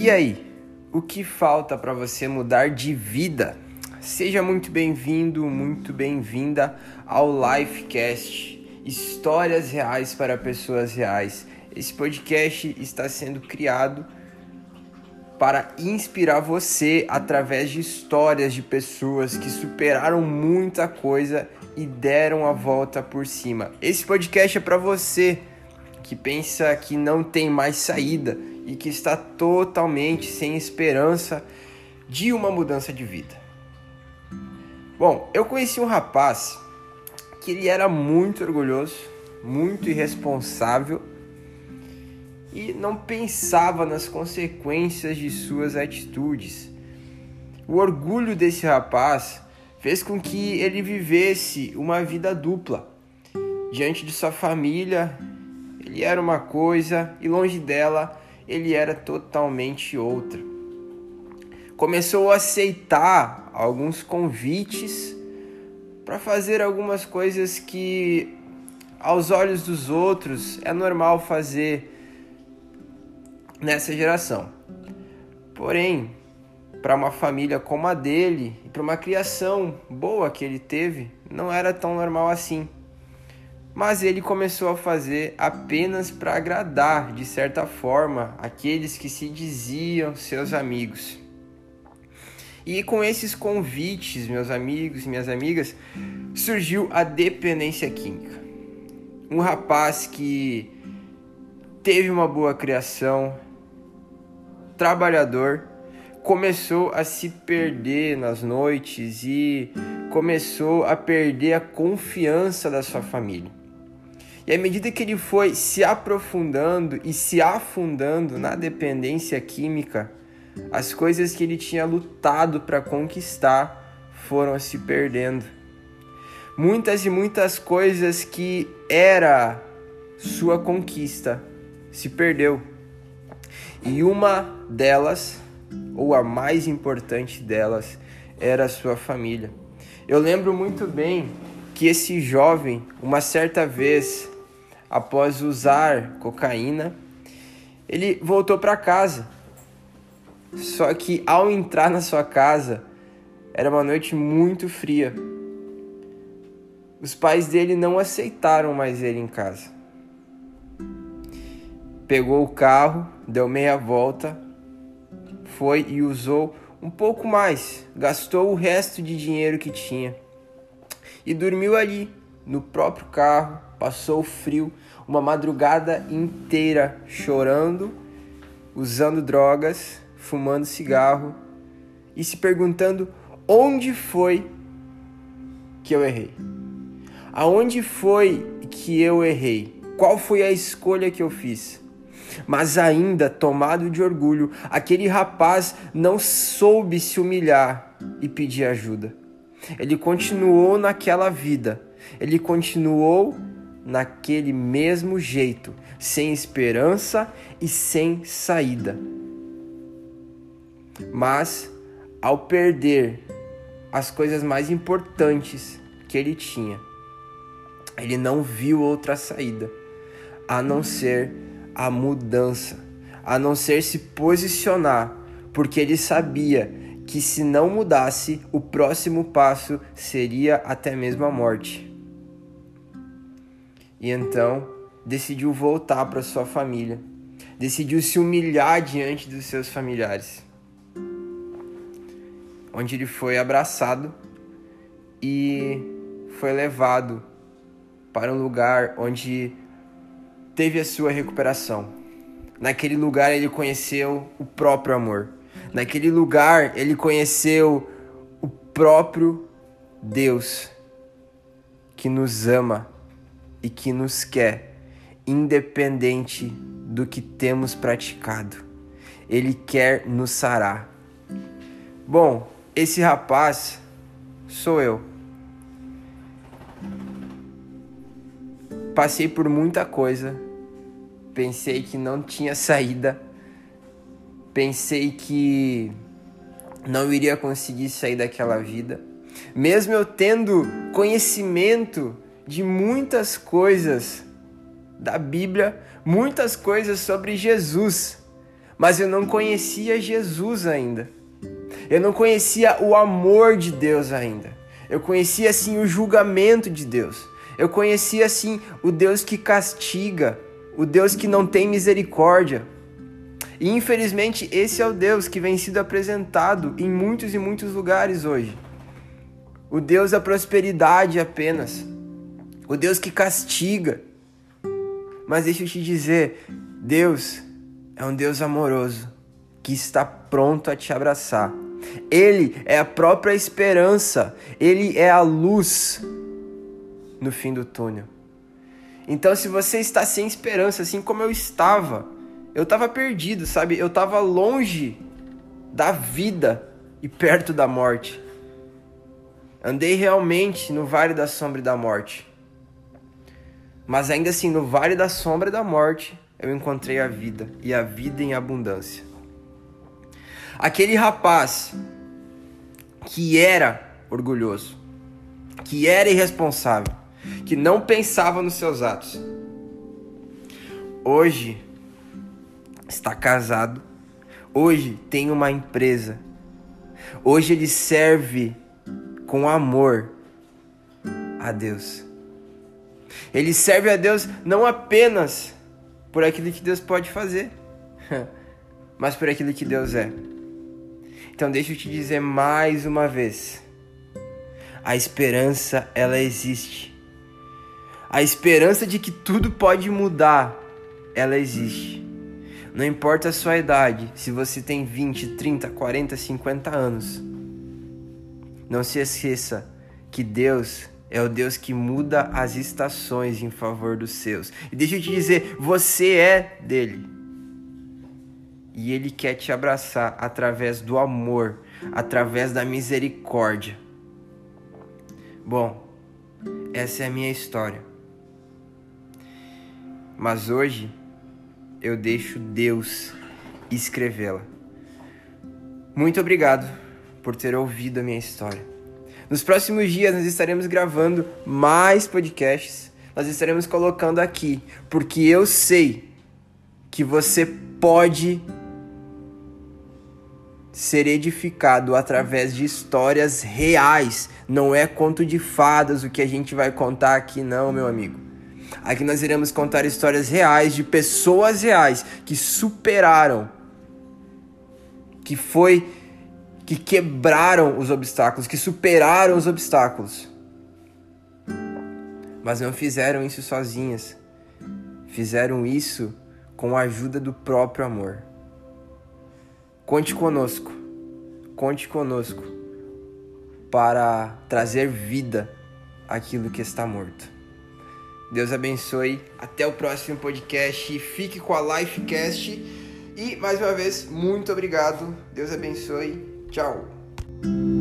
E aí, o que falta para você mudar de vida? Seja muito bem-vindo, muito bem-vinda ao Lifecast Histórias Reais para Pessoas Reais. Esse podcast está sendo criado para inspirar você através de histórias de pessoas que superaram muita coisa e deram a volta por cima. Esse podcast é para você que pensa que não tem mais saída e que está totalmente sem esperança de uma mudança de vida. Bom, eu conheci um rapaz que ele era muito orgulhoso, muito irresponsável e não pensava nas consequências de suas atitudes. O orgulho desse rapaz fez com que ele vivesse uma vida dupla. Diante de sua família, ele era uma coisa e longe dela, ele era totalmente outra. Começou a aceitar alguns convites para fazer algumas coisas que, aos olhos dos outros, é normal fazer nessa geração. Porém, para uma família como a dele e para uma criação boa que ele teve, não era tão normal assim mas ele começou a fazer apenas para agradar, de certa forma, aqueles que se diziam seus amigos. E com esses convites, meus amigos e minhas amigas, surgiu a dependência química. Um rapaz que teve uma boa criação, trabalhador, começou a se perder nas noites e começou a perder a confiança da sua família. E à medida que ele foi se aprofundando e se afundando na dependência química, as coisas que ele tinha lutado para conquistar foram se perdendo. Muitas e muitas coisas que era sua conquista se perdeu. E uma delas, ou a mais importante delas, era a sua família. Eu lembro muito bem que esse jovem, uma certa vez, após usar cocaína, ele voltou para casa. Só que ao entrar na sua casa, era uma noite muito fria. Os pais dele não aceitaram mais ele em casa. Pegou o carro, deu meia volta, foi e usou um pouco mais, gastou o resto de dinheiro que tinha e dormiu ali no próprio carro, passou frio, uma madrugada inteira chorando, usando drogas, fumando cigarro e se perguntando onde foi que eu errei. Aonde foi que eu errei? Qual foi a escolha que eu fiz? Mas ainda tomado de orgulho, aquele rapaz não soube se humilhar e pedir ajuda. Ele continuou naquela vida, ele continuou naquele mesmo jeito, sem esperança e sem saída. Mas ao perder as coisas mais importantes que ele tinha, ele não viu outra saída a não ser a mudança, a não ser se posicionar, porque ele sabia que se não mudasse, o próximo passo seria até mesmo a morte e então decidiu voltar para sua família, decidiu se humilhar diante dos seus familiares, onde ele foi abraçado e foi levado para um lugar onde teve a sua recuperação. Naquele lugar ele conheceu o próprio amor. Naquele lugar ele conheceu o próprio Deus que nos ama e que nos quer, independente do que temos praticado. Ele quer nos sarar. Bom, esse rapaz sou eu. Passei por muita coisa, pensei que não tinha saída, pensei que não iria conseguir sair daquela vida, mesmo eu tendo conhecimento de muitas coisas da Bíblia, muitas coisas sobre Jesus, mas eu não conhecia Jesus ainda. Eu não conhecia o amor de Deus ainda. Eu conhecia assim o julgamento de Deus. Eu conhecia assim o Deus que castiga, o Deus que não tem misericórdia. E infelizmente esse é o Deus que vem sido apresentado em muitos e muitos lugares hoje. O Deus da prosperidade apenas. O Deus que castiga. Mas deixa eu te dizer, Deus é um Deus amoroso que está pronto a te abraçar. Ele é a própria esperança, ele é a luz no fim do túnel. Então, se você está sem esperança, assim como eu estava, eu estava perdido, sabe? Eu estava longe da vida e perto da morte. Andei realmente no vale da sombra e da morte. Mas ainda assim, no vale da sombra e da morte, eu encontrei a vida e a vida em abundância. Aquele rapaz que era orgulhoso, que era irresponsável, que não pensava nos seus atos. Hoje está casado, hoje tem uma empresa, hoje ele serve com amor a Deus. Ele serve a Deus não apenas por aquilo que Deus pode fazer, mas por aquilo que Deus é. Então deixa eu te dizer mais uma vez. A esperança, ela existe. A esperança de que tudo pode mudar, ela existe. Não importa a sua idade, se você tem 20, 30, 40, 50 anos. Não se esqueça que Deus é o Deus que muda as estações em favor dos seus. E deixa eu te dizer, você é dele e Ele quer te abraçar através do amor, através da misericórdia. Bom, essa é a minha história. Mas hoje eu deixo Deus escrevê-la. Muito obrigado por ter ouvido a minha história. Nos próximos dias nós estaremos gravando mais podcasts. Nós estaremos colocando aqui, porque eu sei que você pode ser edificado através de histórias reais. Não é conto de fadas o que a gente vai contar aqui, não, meu amigo. Aqui nós iremos contar histórias reais de pessoas reais que superaram, que foi, que quebraram os obstáculos, que superaram os obstáculos. Mas não fizeram isso sozinhas. Fizeram isso com a ajuda do próprio amor. Conte conosco, conte conosco para trazer vida àquilo que está morto. Deus abençoe. Até o próximo podcast. Fique com a Lifecast. E mais uma vez, muito obrigado. Deus abençoe. Tchau.